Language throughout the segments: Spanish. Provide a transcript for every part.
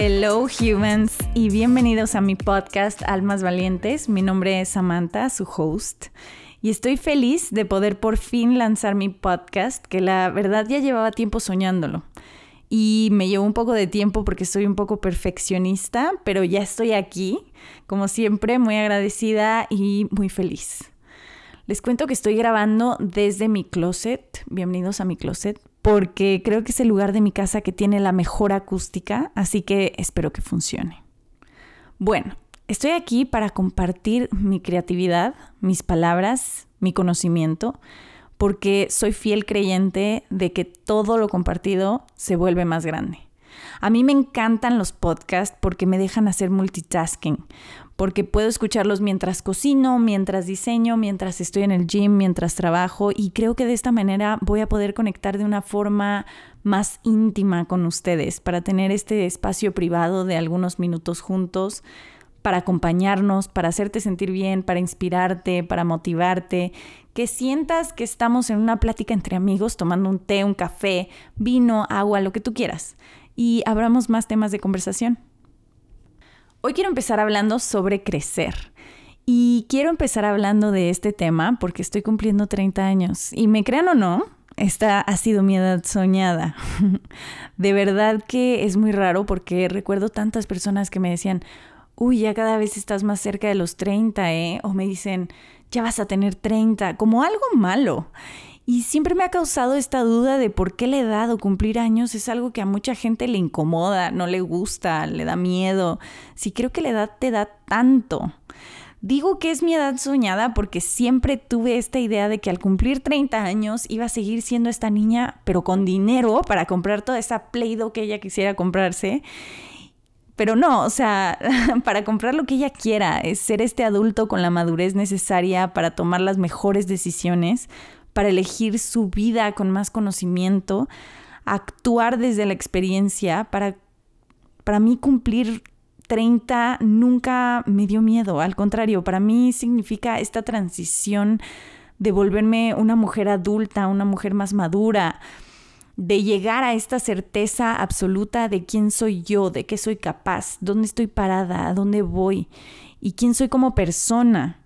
Hello humans y bienvenidos a mi podcast Almas Valientes. Mi nombre es Samantha, su host, y estoy feliz de poder por fin lanzar mi podcast, que la verdad ya llevaba tiempo soñándolo. Y me llevó un poco de tiempo porque soy un poco perfeccionista, pero ya estoy aquí, como siempre, muy agradecida y muy feliz. Les cuento que estoy grabando desde mi closet. Bienvenidos a mi closet porque creo que es el lugar de mi casa que tiene la mejor acústica, así que espero que funcione. Bueno, estoy aquí para compartir mi creatividad, mis palabras, mi conocimiento, porque soy fiel creyente de que todo lo compartido se vuelve más grande. A mí me encantan los podcasts porque me dejan hacer multitasking, porque puedo escucharlos mientras cocino, mientras diseño, mientras estoy en el gym, mientras trabajo y creo que de esta manera voy a poder conectar de una forma más íntima con ustedes para tener este espacio privado de algunos minutos juntos para acompañarnos, para hacerte sentir bien, para inspirarte, para motivarte, que sientas que estamos en una plática entre amigos tomando un té, un café, vino, agua, lo que tú quieras, y abramos más temas de conversación. Hoy quiero empezar hablando sobre crecer. Y quiero empezar hablando de este tema porque estoy cumpliendo 30 años. Y me crean o no, esta ha sido mi edad soñada. de verdad que es muy raro porque recuerdo tantas personas que me decían, uy, ya cada vez estás más cerca de los 30, ¿eh? O me dicen, ya vas a tener 30, como algo malo. Y siempre me ha causado esta duda de por qué la edad o cumplir años es algo que a mucha gente le incomoda, no le gusta, le da miedo. Si creo que la edad te da tanto. Digo que es mi edad soñada porque siempre tuve esta idea de que al cumplir 30 años iba a seguir siendo esta niña, pero con dinero para comprar toda esa Play-Doh que ella quisiera comprarse. Pero no, o sea, para comprar lo que ella quiera, es ser este adulto con la madurez necesaria para tomar las mejores decisiones, para elegir su vida con más conocimiento, actuar desde la experiencia, para, para mí cumplir 30 nunca me dio miedo, al contrario, para mí significa esta transición de volverme una mujer adulta, una mujer más madura, de llegar a esta certeza absoluta de quién soy yo, de qué soy capaz, dónde estoy parada, a dónde voy y quién soy como persona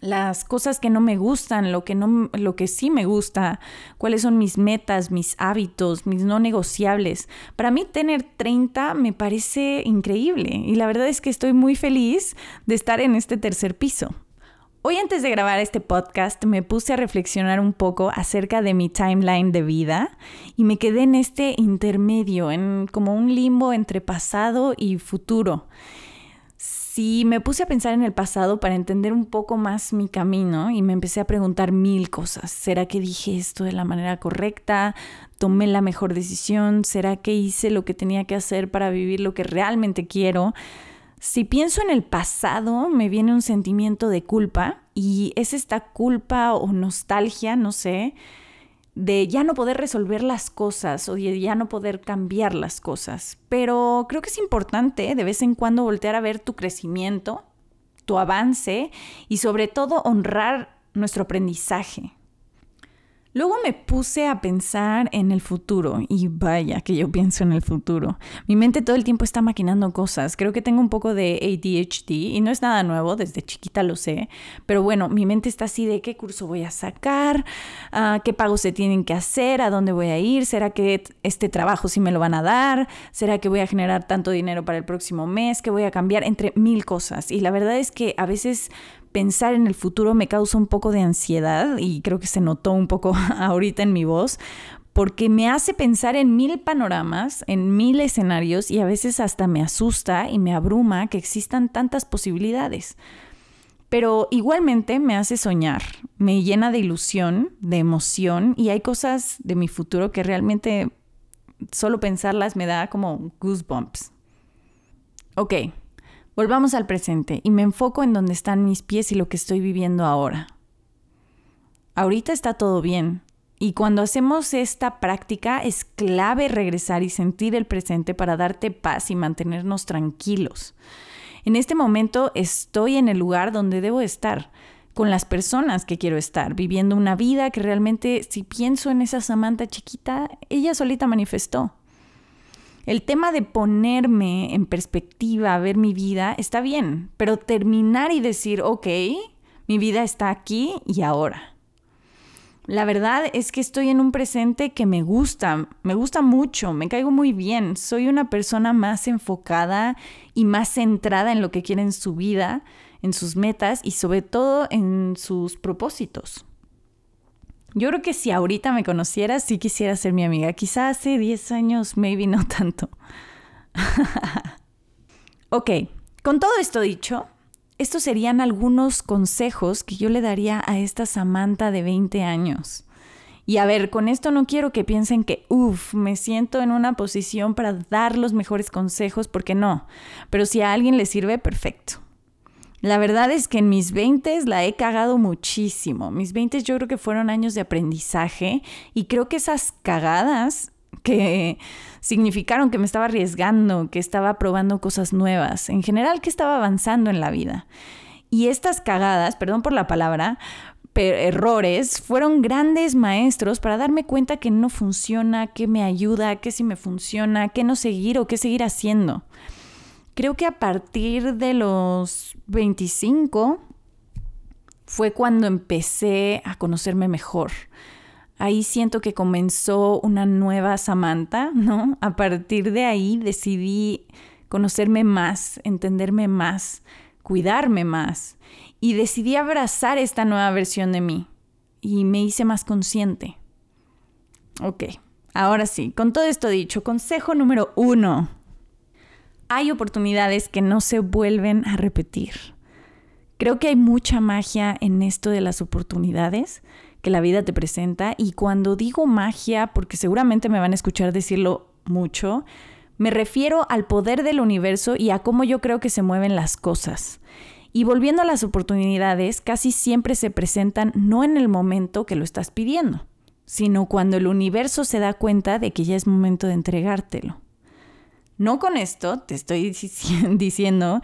las cosas que no me gustan, lo que, no, lo que sí me gusta, cuáles son mis metas, mis hábitos, mis no negociables. Para mí tener 30 me parece increíble y la verdad es que estoy muy feliz de estar en este tercer piso. Hoy antes de grabar este podcast me puse a reflexionar un poco acerca de mi timeline de vida y me quedé en este intermedio, en como un limbo entre pasado y futuro. Sí, me puse a pensar en el pasado para entender un poco más mi camino y me empecé a preguntar mil cosas. ¿Será que dije esto de la manera correcta? ¿Tomé la mejor decisión? ¿Será que hice lo que tenía que hacer para vivir lo que realmente quiero? Si pienso en el pasado, me viene un sentimiento de culpa y es esta culpa o nostalgia, no sé, de ya no poder resolver las cosas o de ya no poder cambiar las cosas. Pero creo que es importante de vez en cuando voltear a ver tu crecimiento, tu avance y sobre todo honrar nuestro aprendizaje. Luego me puse a pensar en el futuro y vaya que yo pienso en el futuro. Mi mente todo el tiempo está maquinando cosas. Creo que tengo un poco de ADHD y no es nada nuevo, desde chiquita lo sé. Pero bueno, mi mente está así de qué curso voy a sacar, ah, qué pagos se tienen que hacer, a dónde voy a ir, será que este trabajo sí me lo van a dar, será que voy a generar tanto dinero para el próximo mes, que voy a cambiar entre mil cosas. Y la verdad es que a veces pensar en el futuro me causa un poco de ansiedad y creo que se notó un poco ahorita en mi voz, porque me hace pensar en mil panoramas, en mil escenarios y a veces hasta me asusta y me abruma que existan tantas posibilidades. Pero igualmente me hace soñar, me llena de ilusión, de emoción y hay cosas de mi futuro que realmente solo pensarlas me da como goosebumps. Ok, Volvamos al presente y me enfoco en donde están mis pies y lo que estoy viviendo ahora. Ahorita está todo bien. Y cuando hacemos esta práctica es clave regresar y sentir el presente para darte paz y mantenernos tranquilos. En este momento estoy en el lugar donde debo estar, con las personas que quiero estar, viviendo una vida que realmente, si pienso en esa Samantha chiquita, ella solita manifestó. El tema de ponerme en perspectiva, ver mi vida, está bien, pero terminar y decir, ok, mi vida está aquí y ahora. La verdad es que estoy en un presente que me gusta, me gusta mucho, me caigo muy bien, soy una persona más enfocada y más centrada en lo que quiere en su vida, en sus metas y sobre todo en sus propósitos. Yo creo que si ahorita me conocieras, sí quisiera ser mi amiga. Quizá hace 10 años, maybe no tanto. ok, con todo esto dicho, estos serían algunos consejos que yo le daría a esta Samantha de 20 años. Y a ver, con esto no quiero que piensen que, uff, me siento en una posición para dar los mejores consejos, porque no. Pero si a alguien le sirve, perfecto. La verdad es que en mis 20 la he cagado muchísimo. Mis 20 yo creo que fueron años de aprendizaje y creo que esas cagadas que significaron que me estaba arriesgando, que estaba probando cosas nuevas, en general que estaba avanzando en la vida. Y estas cagadas, perdón por la palabra, errores fueron grandes maestros para darme cuenta que no funciona, que me ayuda, que si me funciona, que no seguir o qué seguir haciendo creo que a partir de los 25 fue cuando empecé a conocerme mejor. Ahí siento que comenzó una nueva Samantha, ¿no? A partir de ahí decidí conocerme más, entenderme más, cuidarme más y decidí abrazar esta nueva versión de mí y me hice más consciente. Ok, ahora sí, con todo esto dicho, consejo número uno hay oportunidades que no se vuelven a repetir. Creo que hay mucha magia en esto de las oportunidades que la vida te presenta y cuando digo magia, porque seguramente me van a escuchar decirlo mucho, me refiero al poder del universo y a cómo yo creo que se mueven las cosas. Y volviendo a las oportunidades, casi siempre se presentan no en el momento que lo estás pidiendo, sino cuando el universo se da cuenta de que ya es momento de entregártelo. No con esto te estoy diciendo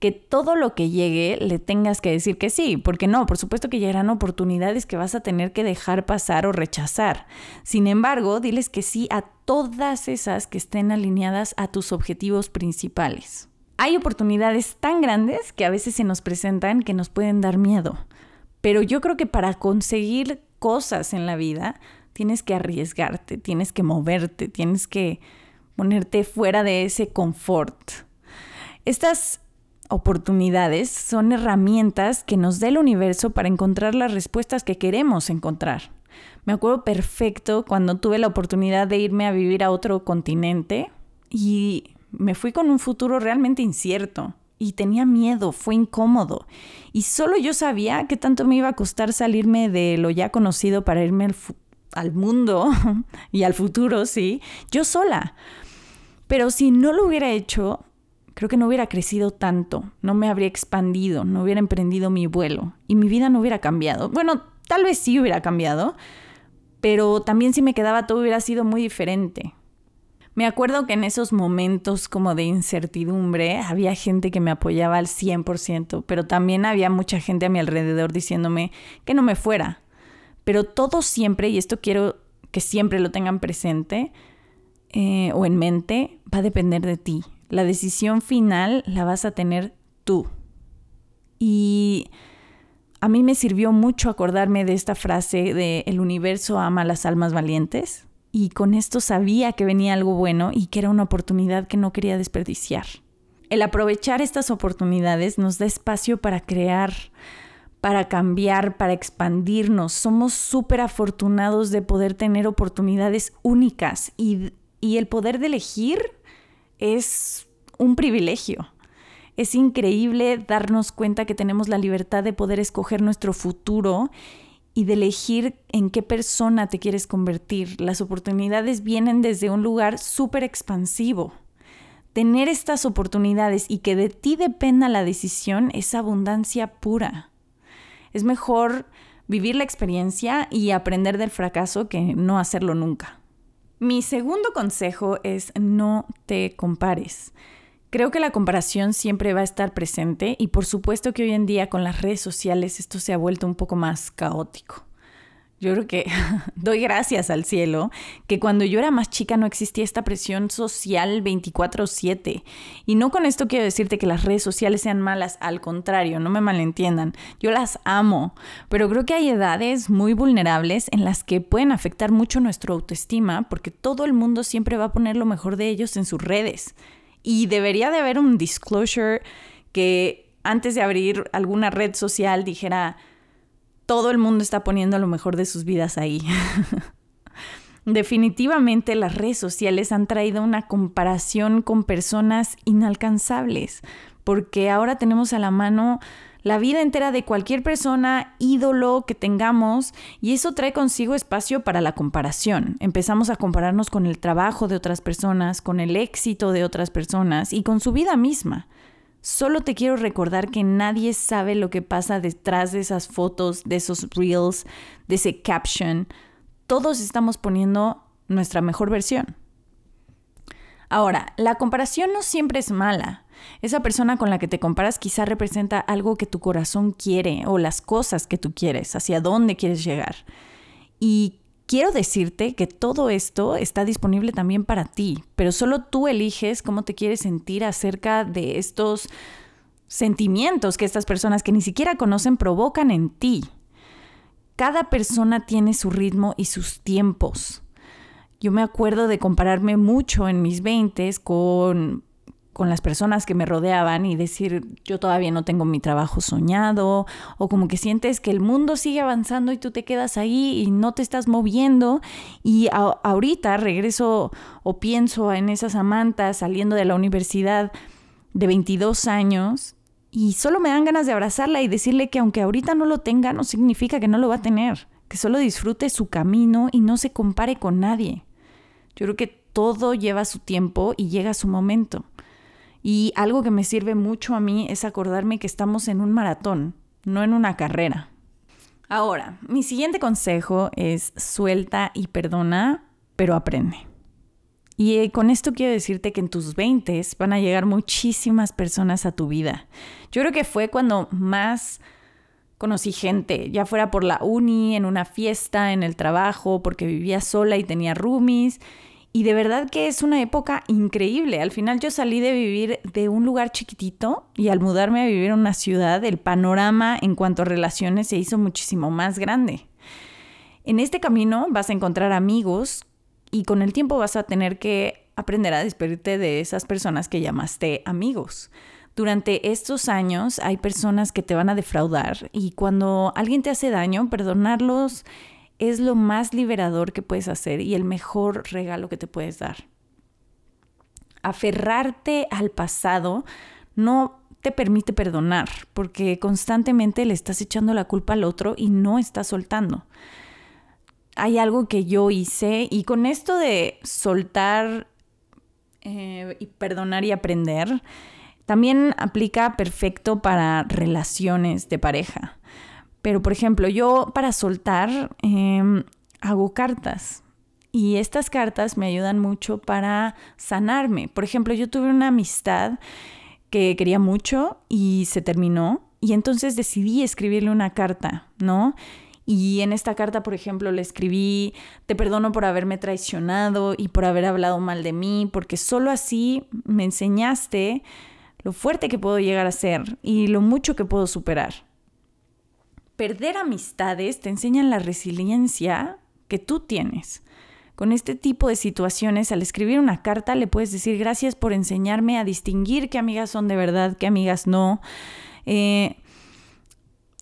que todo lo que llegue le tengas que decir que sí, porque no, por supuesto que llegarán oportunidades que vas a tener que dejar pasar o rechazar. Sin embargo, diles que sí a todas esas que estén alineadas a tus objetivos principales. Hay oportunidades tan grandes que a veces se nos presentan que nos pueden dar miedo, pero yo creo que para conseguir cosas en la vida tienes que arriesgarte, tienes que moverte, tienes que ponerte fuera de ese confort. Estas oportunidades son herramientas que nos da el universo para encontrar las respuestas que queremos encontrar. Me acuerdo perfecto cuando tuve la oportunidad de irme a vivir a otro continente y me fui con un futuro realmente incierto y tenía miedo, fue incómodo. Y solo yo sabía que tanto me iba a costar salirme de lo ya conocido para irme al, al mundo y al futuro, sí, yo sola. Pero si no lo hubiera hecho, creo que no hubiera crecido tanto, no me habría expandido, no hubiera emprendido mi vuelo y mi vida no hubiera cambiado. Bueno, tal vez sí hubiera cambiado, pero también si me quedaba todo hubiera sido muy diferente. Me acuerdo que en esos momentos como de incertidumbre había gente que me apoyaba al 100%, pero también había mucha gente a mi alrededor diciéndome que no me fuera. Pero todo siempre, y esto quiero que siempre lo tengan presente, eh, o en mente va a depender de ti. La decisión final la vas a tener tú. Y a mí me sirvió mucho acordarme de esta frase de el universo ama a las almas valientes. Y con esto sabía que venía algo bueno y que era una oportunidad que no quería desperdiciar. El aprovechar estas oportunidades nos da espacio para crear, para cambiar, para expandirnos. Somos súper afortunados de poder tener oportunidades únicas y y el poder de elegir es un privilegio. Es increíble darnos cuenta que tenemos la libertad de poder escoger nuestro futuro y de elegir en qué persona te quieres convertir. Las oportunidades vienen desde un lugar súper expansivo. Tener estas oportunidades y que de ti dependa la decisión es abundancia pura. Es mejor vivir la experiencia y aprender del fracaso que no hacerlo nunca. Mi segundo consejo es no te compares. Creo que la comparación siempre va a estar presente y por supuesto que hoy en día con las redes sociales esto se ha vuelto un poco más caótico. Yo creo que doy gracias al cielo que cuando yo era más chica no existía esta presión social 24/7. Y no con esto quiero decirte que las redes sociales sean malas, al contrario, no me malentiendan. Yo las amo, pero creo que hay edades muy vulnerables en las que pueden afectar mucho nuestra autoestima porque todo el mundo siempre va a poner lo mejor de ellos en sus redes. Y debería de haber un disclosure que antes de abrir alguna red social dijera todo el mundo está poniendo lo mejor de sus vidas ahí. Definitivamente las redes sociales han traído una comparación con personas inalcanzables, porque ahora tenemos a la mano la vida entera de cualquier persona, ídolo que tengamos, y eso trae consigo espacio para la comparación. Empezamos a compararnos con el trabajo de otras personas, con el éxito de otras personas y con su vida misma. Solo te quiero recordar que nadie sabe lo que pasa detrás de esas fotos, de esos reels, de ese caption. Todos estamos poniendo nuestra mejor versión. Ahora, la comparación no siempre es mala. Esa persona con la que te comparas quizá representa algo que tu corazón quiere o las cosas que tú quieres, hacia dónde quieres llegar. Y Quiero decirte que todo esto está disponible también para ti, pero solo tú eliges cómo te quieres sentir acerca de estos sentimientos que estas personas que ni siquiera conocen provocan en ti. Cada persona tiene su ritmo y sus tiempos. Yo me acuerdo de compararme mucho en mis 20 con con las personas que me rodeaban y decir yo todavía no tengo mi trabajo soñado o como que sientes que el mundo sigue avanzando y tú te quedas ahí y no te estás moviendo y ahorita regreso o pienso en esa Samantha saliendo de la universidad de 22 años y solo me dan ganas de abrazarla y decirle que aunque ahorita no lo tenga no significa que no lo va a tener, que solo disfrute su camino y no se compare con nadie. Yo creo que todo lleva su tiempo y llega su momento. Y algo que me sirve mucho a mí es acordarme que estamos en un maratón, no en una carrera. Ahora, mi siguiente consejo es suelta y perdona, pero aprende. Y eh, con esto quiero decirte que en tus 20 van a llegar muchísimas personas a tu vida. Yo creo que fue cuando más conocí gente, ya fuera por la uni, en una fiesta, en el trabajo, porque vivía sola y tenía roomies. Y de verdad que es una época increíble. Al final yo salí de vivir de un lugar chiquitito y al mudarme a vivir en una ciudad, el panorama en cuanto a relaciones se hizo muchísimo más grande. En este camino vas a encontrar amigos y con el tiempo vas a tener que aprender a despedirte de esas personas que llamaste amigos. Durante estos años hay personas que te van a defraudar y cuando alguien te hace daño, perdonarlos es lo más liberador que puedes hacer y el mejor regalo que te puedes dar. Aferrarte al pasado no te permite perdonar porque constantemente le estás echando la culpa al otro y no estás soltando. Hay algo que yo hice y con esto de soltar eh, y perdonar y aprender, también aplica perfecto para relaciones de pareja. Pero, por ejemplo, yo para soltar em, hago cartas. Y estas cartas me ayudan mucho para sanarme. Por ejemplo, yo tuve una amistad que quería mucho y se terminó. Y entonces decidí escribirle una carta, ¿no? Y en esta carta, por ejemplo, le escribí, te perdono por haberme traicionado y por haber hablado mal de mí, porque solo así me enseñaste lo fuerte que puedo llegar a ser y lo mucho que puedo superar perder amistades te enseñan la resiliencia que tú tienes. Con este tipo de situaciones, al escribir una carta, le puedes decir gracias por enseñarme a distinguir qué amigas son de verdad, qué amigas no. Eh,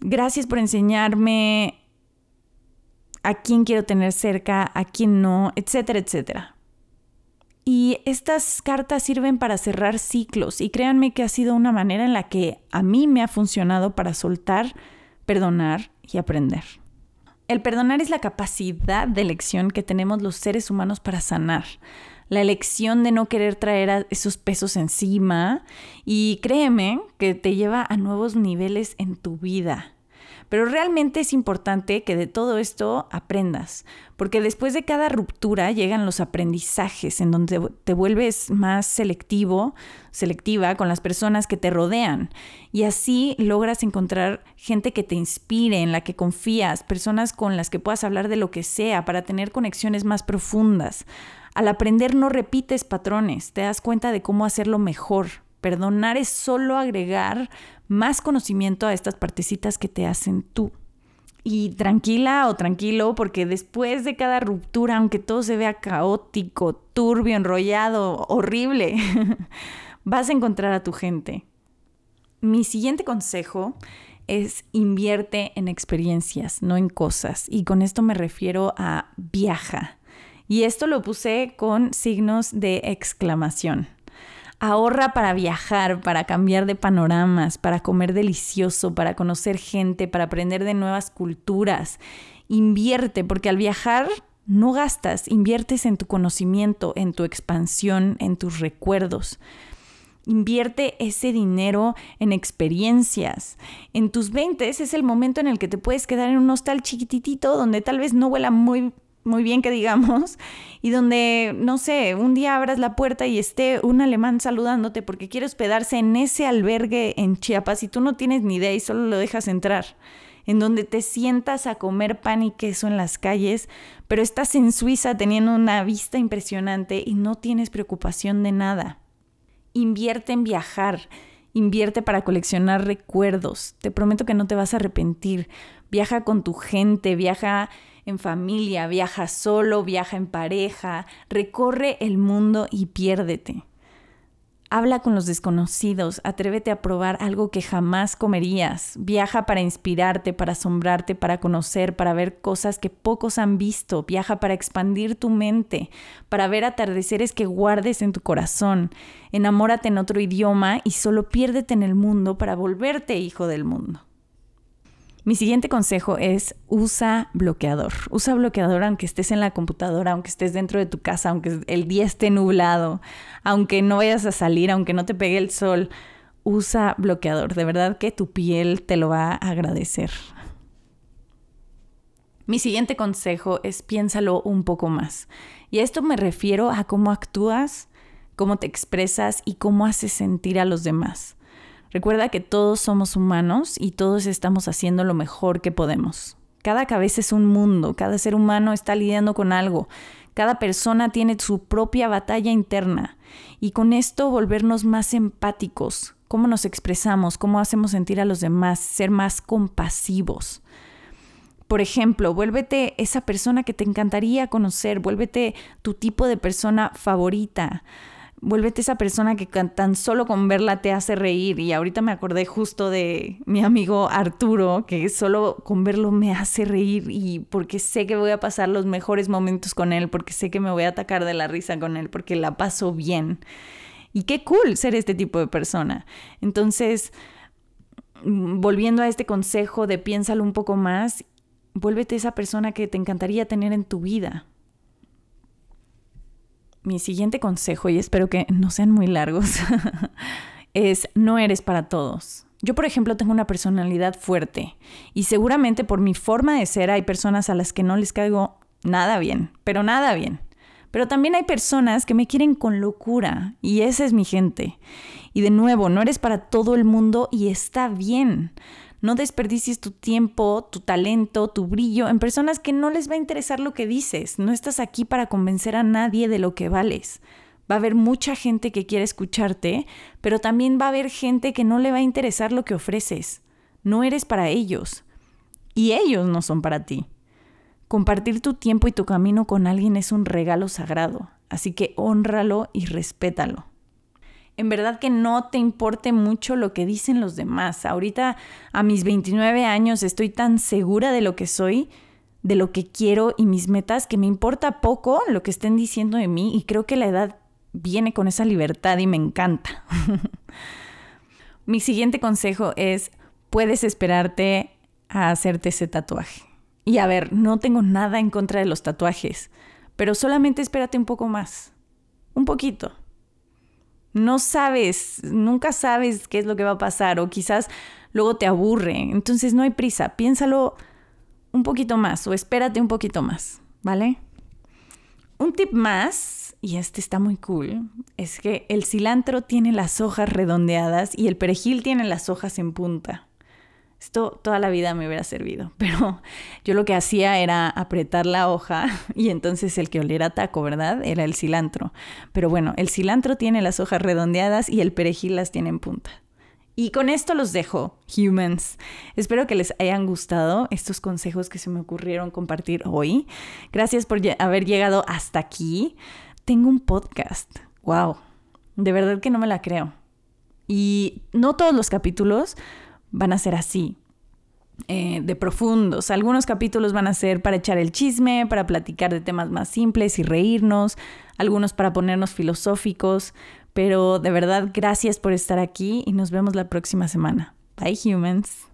gracias por enseñarme a quién quiero tener cerca, a quién no, etcétera, etcétera. Y estas cartas sirven para cerrar ciclos y créanme que ha sido una manera en la que a mí me ha funcionado para soltar perdonar y aprender. El perdonar es la capacidad de elección que tenemos los seres humanos para sanar. La elección de no querer traer esos pesos encima y créeme que te lleva a nuevos niveles en tu vida. Pero realmente es importante que de todo esto aprendas, porque después de cada ruptura llegan los aprendizajes en donde te vuelves más selectivo, selectiva con las personas que te rodean y así logras encontrar gente que te inspire, en la que confías, personas con las que puedas hablar de lo que sea para tener conexiones más profundas. Al aprender no repites patrones, te das cuenta de cómo hacerlo mejor. Perdonar es solo agregar más conocimiento a estas partecitas que te hacen tú. Y tranquila o tranquilo, porque después de cada ruptura, aunque todo se vea caótico, turbio, enrollado, horrible, vas a encontrar a tu gente. Mi siguiente consejo es invierte en experiencias, no en cosas. Y con esto me refiero a viaja. Y esto lo puse con signos de exclamación. Ahorra para viajar, para cambiar de panoramas, para comer delicioso, para conocer gente, para aprender de nuevas culturas. Invierte, porque al viajar no gastas, inviertes en tu conocimiento, en tu expansión, en tus recuerdos. Invierte ese dinero en experiencias. En tus 20 es el momento en el que te puedes quedar en un hostal chiquititito donde tal vez no huela muy muy bien que digamos, y donde, no sé, un día abras la puerta y esté un alemán saludándote porque quiere hospedarse en ese albergue en Chiapas y tú no tienes ni idea y solo lo dejas entrar, en donde te sientas a comer pan y queso en las calles, pero estás en Suiza teniendo una vista impresionante y no tienes preocupación de nada. Invierte en viajar. Invierte para coleccionar recuerdos. Te prometo que no te vas a arrepentir. Viaja con tu gente, viaja en familia, viaja solo, viaja en pareja, recorre el mundo y piérdete. Habla con los desconocidos, atrévete a probar algo que jamás comerías. Viaja para inspirarte, para asombrarte, para conocer, para ver cosas que pocos han visto. Viaja para expandir tu mente, para ver atardeceres que guardes en tu corazón. Enamórate en otro idioma y solo piérdete en el mundo para volverte hijo del mundo. Mi siguiente consejo es usa bloqueador. Usa bloqueador aunque estés en la computadora, aunque estés dentro de tu casa, aunque el día esté nublado, aunque no vayas a salir, aunque no te pegue el sol. Usa bloqueador. De verdad que tu piel te lo va a agradecer. Mi siguiente consejo es piénsalo un poco más. Y a esto me refiero a cómo actúas, cómo te expresas y cómo haces sentir a los demás. Recuerda que todos somos humanos y todos estamos haciendo lo mejor que podemos. Cada cabeza es un mundo, cada ser humano está lidiando con algo, cada persona tiene su propia batalla interna y con esto volvernos más empáticos, cómo nos expresamos, cómo hacemos sentir a los demás, ser más compasivos. Por ejemplo, vuélvete esa persona que te encantaría conocer, vuélvete tu tipo de persona favorita. Vuélvete esa persona que tan solo con verla te hace reír. Y ahorita me acordé justo de mi amigo Arturo, que solo con verlo me hace reír y porque sé que voy a pasar los mejores momentos con él, porque sé que me voy a atacar de la risa con él, porque la paso bien. Y qué cool ser este tipo de persona. Entonces, volviendo a este consejo de piénsalo un poco más, vuélvete esa persona que te encantaría tener en tu vida mi siguiente consejo, y espero que no sean muy largos, es no eres para todos. Yo, por ejemplo, tengo una personalidad fuerte y seguramente por mi forma de ser hay personas a las que no les caigo nada bien, pero nada bien. Pero también hay personas que me quieren con locura y esa es mi gente. Y de nuevo, no eres para todo el mundo y está bien. No desperdicies tu tiempo, tu talento, tu brillo en personas que no les va a interesar lo que dices. No estás aquí para convencer a nadie de lo que vales. Va a haber mucha gente que quiere escucharte, pero también va a haber gente que no le va a interesar lo que ofreces. No eres para ellos. Y ellos no son para ti. Compartir tu tiempo y tu camino con alguien es un regalo sagrado, así que honralo y respétalo en verdad que no te importe mucho lo que dicen los demás. Ahorita a mis 29 años estoy tan segura de lo que soy, de lo que quiero y mis metas, que me importa poco lo que estén diciendo de mí y creo que la edad viene con esa libertad y me encanta. Mi siguiente consejo es, puedes esperarte a hacerte ese tatuaje. Y a ver, no tengo nada en contra de los tatuajes, pero solamente espérate un poco más, un poquito no sabes, nunca sabes qué es lo que va a pasar o quizás luego te aburre. Entonces no hay prisa, piénsalo un poquito más o espérate un poquito más, ¿vale? Un tip más, y este está muy cool, es que el cilantro tiene las hojas redondeadas y el perejil tiene las hojas en punta. Esto toda la vida me hubiera servido, pero yo lo que hacía era apretar la hoja y entonces el que oliera taco, ¿verdad? Era el cilantro. Pero bueno, el cilantro tiene las hojas redondeadas y el perejil las tiene en punta. Y con esto los dejo, humans. Espero que les hayan gustado estos consejos que se me ocurrieron compartir hoy. Gracias por haber llegado hasta aquí. Tengo un podcast. ¡Wow! De verdad que no me la creo. Y no todos los capítulos van a ser así, eh, de profundos. Algunos capítulos van a ser para echar el chisme, para platicar de temas más simples y reírnos, algunos para ponernos filosóficos, pero de verdad gracias por estar aquí y nos vemos la próxima semana. Bye humans.